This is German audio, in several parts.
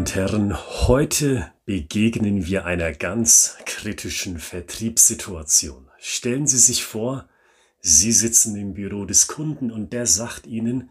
und Herren, heute begegnen wir einer ganz kritischen Vertriebssituation. Stellen Sie sich vor, Sie sitzen im Büro des Kunden und der sagt Ihnen,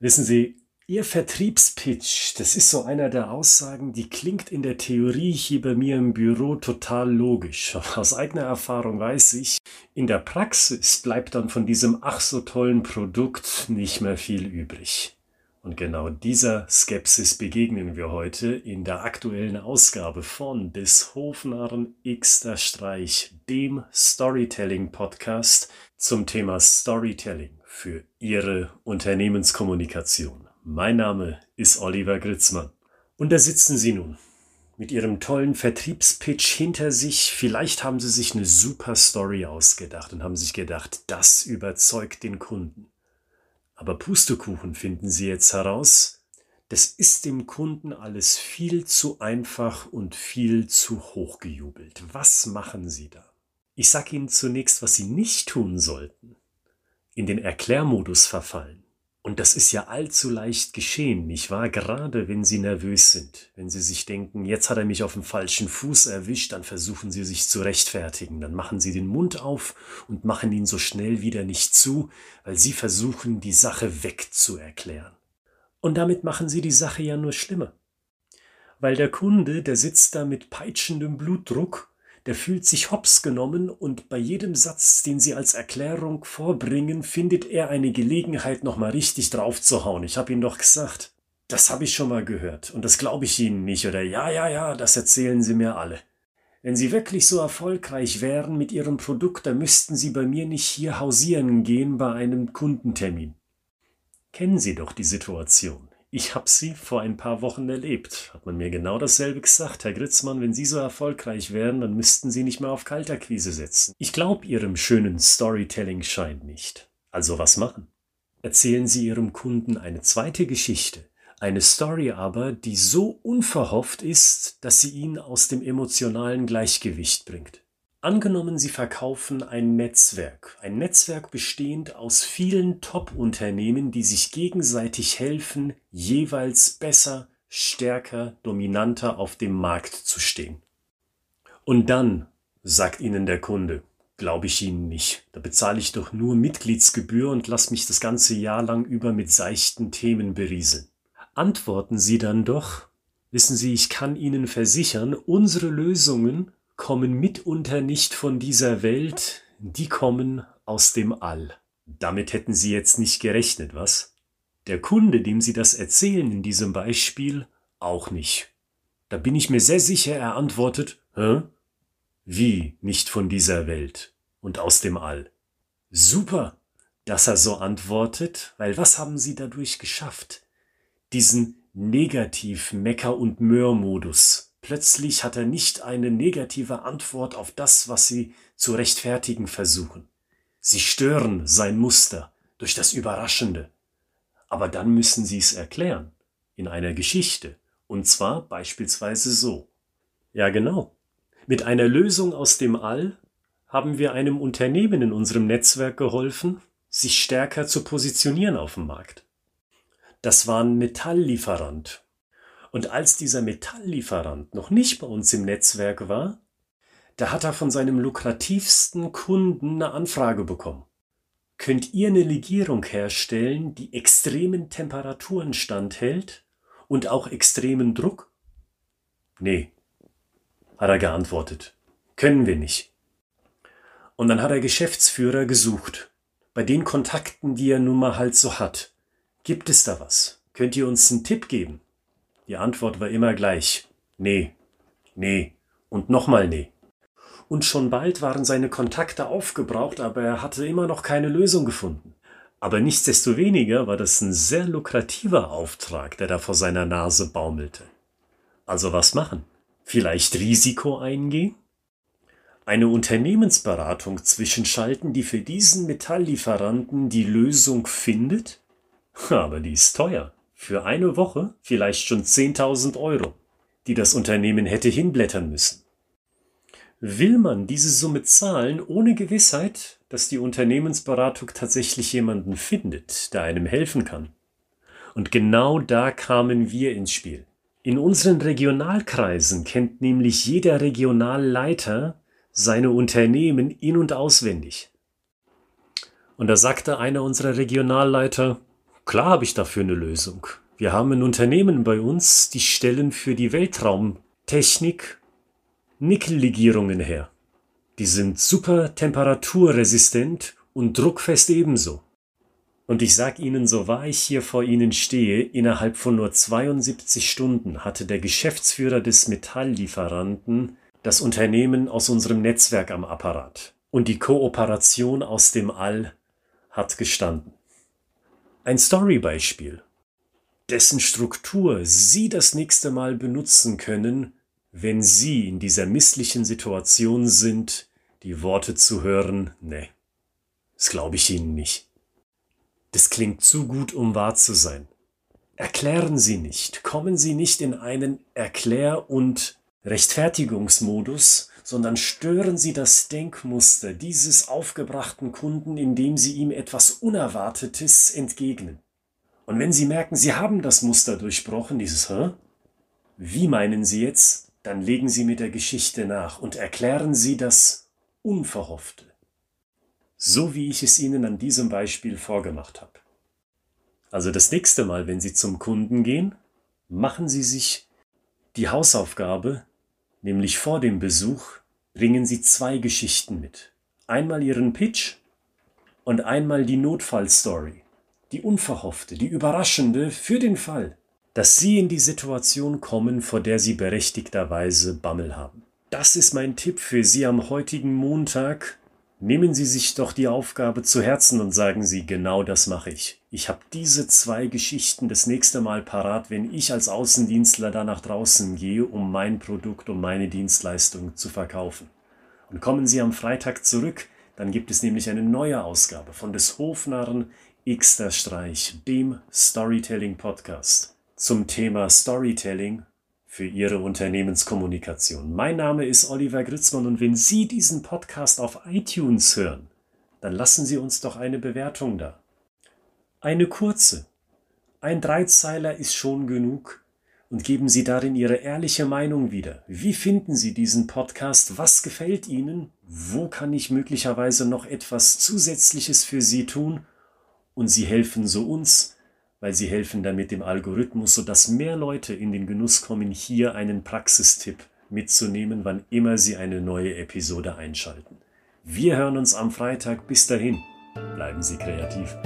wissen Sie, Ihr Vertriebspitch, das ist so einer der Aussagen, die klingt in der Theorie hier bei mir im Büro total logisch. Aus eigener Erfahrung weiß ich, in der Praxis bleibt dann von diesem ach so tollen Produkt nicht mehr viel übrig. Und genau dieser Skepsis begegnen wir heute in der aktuellen Ausgabe von des Hofnarren Xter Streich, dem Storytelling Podcast zum Thema Storytelling für Ihre Unternehmenskommunikation. Mein Name ist Oliver Gritzmann. Und da sitzen Sie nun mit Ihrem tollen Vertriebspitch hinter sich. Vielleicht haben Sie sich eine super Story ausgedacht und haben sich gedacht, das überzeugt den Kunden. Aber Pustekuchen finden Sie jetzt heraus, das ist dem Kunden alles viel zu einfach und viel zu hoch gejubelt. Was machen Sie da? Ich sage Ihnen zunächst, was Sie nicht tun sollten. In den Erklärmodus verfallen. Und das ist ja allzu leicht geschehen, nicht wahr? Gerade wenn Sie nervös sind, wenn Sie sich denken, jetzt hat er mich auf dem falschen Fuß erwischt, dann versuchen Sie sich zu rechtfertigen. Dann machen Sie den Mund auf und machen ihn so schnell wieder nicht zu, weil Sie versuchen, die Sache wegzuerklären. Und damit machen Sie die Sache ja nur schlimmer. Weil der Kunde, der sitzt da mit peitschendem Blutdruck der fühlt sich hops genommen und bei jedem Satz, den sie als Erklärung vorbringen, findet er eine Gelegenheit, nochmal richtig draufzuhauen. Ich habe ihn doch gesagt. Das habe ich schon mal gehört und das glaube ich Ihnen nicht. Oder ja, ja, ja, das erzählen Sie mir alle. Wenn Sie wirklich so erfolgreich wären mit Ihrem Produkt, dann müssten Sie bei mir nicht hier hausieren gehen bei einem Kundentermin. Kennen Sie doch die Situation. Ich habe sie vor ein paar Wochen erlebt. Hat man mir genau dasselbe gesagt. Herr Gritzmann, wenn Sie so erfolgreich wären, dann müssten Sie nicht mehr auf Kalterquise setzen. Ich glaube Ihrem schönen Storytelling-Schein nicht. Also was machen? Erzählen Sie Ihrem Kunden eine zweite Geschichte. Eine Story aber, die so unverhofft ist, dass sie ihn aus dem emotionalen Gleichgewicht bringt. Angenommen, Sie verkaufen ein Netzwerk, ein Netzwerk bestehend aus vielen Top-Unternehmen, die sich gegenseitig helfen, jeweils besser, stärker, dominanter auf dem Markt zu stehen. Und dann sagt Ihnen der Kunde, glaube ich Ihnen nicht. Da bezahle ich doch nur Mitgliedsgebühr und lass mich das ganze Jahr lang über mit seichten Themen berieseln. Antworten Sie dann doch, wissen Sie, ich kann Ihnen versichern, unsere Lösungen kommen mitunter nicht von dieser Welt, die kommen aus dem All. Damit hätten Sie jetzt nicht gerechnet, was? Der Kunde, dem Sie das erzählen in diesem Beispiel, auch nicht. Da bin ich mir sehr sicher, er antwortet, Hä? Wie nicht von dieser Welt und aus dem All? Super, dass er so antwortet, weil was haben Sie dadurch geschafft? Diesen Negativ-Mecker- und Mörr-Modus Plötzlich hat er nicht eine negative Antwort auf das, was sie zu rechtfertigen versuchen. Sie stören sein Muster durch das Überraschende. Aber dann müssen sie es erklären, in einer Geschichte, und zwar beispielsweise so. Ja genau. Mit einer Lösung aus dem All haben wir einem Unternehmen in unserem Netzwerk geholfen, sich stärker zu positionieren auf dem Markt. Das war ein Metalllieferant und als dieser Metalllieferant noch nicht bei uns im Netzwerk war, da hat er von seinem lukrativsten Kunden eine Anfrage bekommen. Könnt ihr eine Legierung herstellen, die extremen Temperaturen standhält und auch extremen Druck? Nee, hat er geantwortet. Können wir nicht. Und dann hat er Geschäftsführer gesucht. Bei den Kontakten, die er nun mal halt so hat. Gibt es da was? Könnt ihr uns einen Tipp geben? Die Antwort war immer gleich. Nee, nee und nochmal nee. Und schon bald waren seine Kontakte aufgebraucht, aber er hatte immer noch keine Lösung gefunden. Aber nichtsdestoweniger war das ein sehr lukrativer Auftrag, der da vor seiner Nase baumelte. Also was machen? Vielleicht Risiko eingehen? Eine Unternehmensberatung zwischenschalten, die für diesen Metalllieferanten die Lösung findet? Aber die ist teuer für eine Woche vielleicht schon 10.000 Euro, die das Unternehmen hätte hinblättern müssen. Will man diese Summe zahlen ohne Gewissheit, dass die Unternehmensberatung tatsächlich jemanden findet, der einem helfen kann? Und genau da kamen wir ins Spiel. In unseren Regionalkreisen kennt nämlich jeder Regionalleiter seine Unternehmen in und auswendig. Und da sagte einer unserer Regionalleiter, klar habe ich dafür eine Lösung. Wir haben ein Unternehmen bei uns, die stellen für die Weltraumtechnik Nickellegierungen her. Die sind super temperaturresistent und druckfest ebenso. Und ich sag Ihnen, so wahr ich hier vor Ihnen stehe, innerhalb von nur 72 Stunden hatte der Geschäftsführer des Metalllieferanten das Unternehmen aus unserem Netzwerk am Apparat. Und die Kooperation aus dem All hat gestanden. Ein Storybeispiel, dessen Struktur Sie das nächste Mal benutzen können, wenn Sie in dieser misslichen Situation sind, die Worte zu hören, ne, das glaube ich Ihnen nicht. Das klingt zu gut, um wahr zu sein. Erklären Sie nicht, kommen Sie nicht in einen Erklär- und Rechtfertigungsmodus, sondern stören Sie das Denkmuster dieses aufgebrachten Kunden, indem Sie ihm etwas Unerwartetes entgegnen. Und wenn Sie merken, Sie haben das Muster durchbrochen, dieses Hä? Wie meinen Sie jetzt? Dann legen Sie mit der Geschichte nach und erklären Sie das Unverhoffte. So wie ich es Ihnen an diesem Beispiel vorgemacht habe. Also das nächste Mal, wenn Sie zum Kunden gehen, machen Sie sich die Hausaufgabe, nämlich vor dem Besuch, bringen Sie zwei Geschichten mit. Einmal Ihren Pitch und einmal die Notfallstory, die unverhoffte, die überraschende für den Fall, dass Sie in die Situation kommen, vor der Sie berechtigterweise Bammel haben. Das ist mein Tipp für Sie am heutigen Montag. Nehmen Sie sich doch die Aufgabe zu Herzen und sagen Sie, genau das mache ich. Ich habe diese zwei Geschichten das nächste Mal parat, wenn ich als Außendienstler da nach draußen gehe, um mein Produkt, um meine Dienstleistung zu verkaufen. Und kommen Sie am Freitag zurück, dann gibt es nämlich eine neue Ausgabe von des Hofnarren Xter Streich, dem Storytelling Podcast zum Thema Storytelling für Ihre Unternehmenskommunikation. Mein Name ist Oliver Gritzmann und wenn Sie diesen Podcast auf iTunes hören, dann lassen Sie uns doch eine Bewertung da. Eine kurze. Ein Dreizeiler ist schon genug und geben Sie darin Ihre ehrliche Meinung wieder. Wie finden Sie diesen Podcast? Was gefällt Ihnen? Wo kann ich möglicherweise noch etwas Zusätzliches für Sie tun? Und Sie helfen so uns, weil sie helfen damit dem Algorithmus, sodass mehr Leute in den Genuss kommen, hier einen Praxistipp mitzunehmen, wann immer sie eine neue Episode einschalten. Wir hören uns am Freitag. Bis dahin, bleiben Sie kreativ.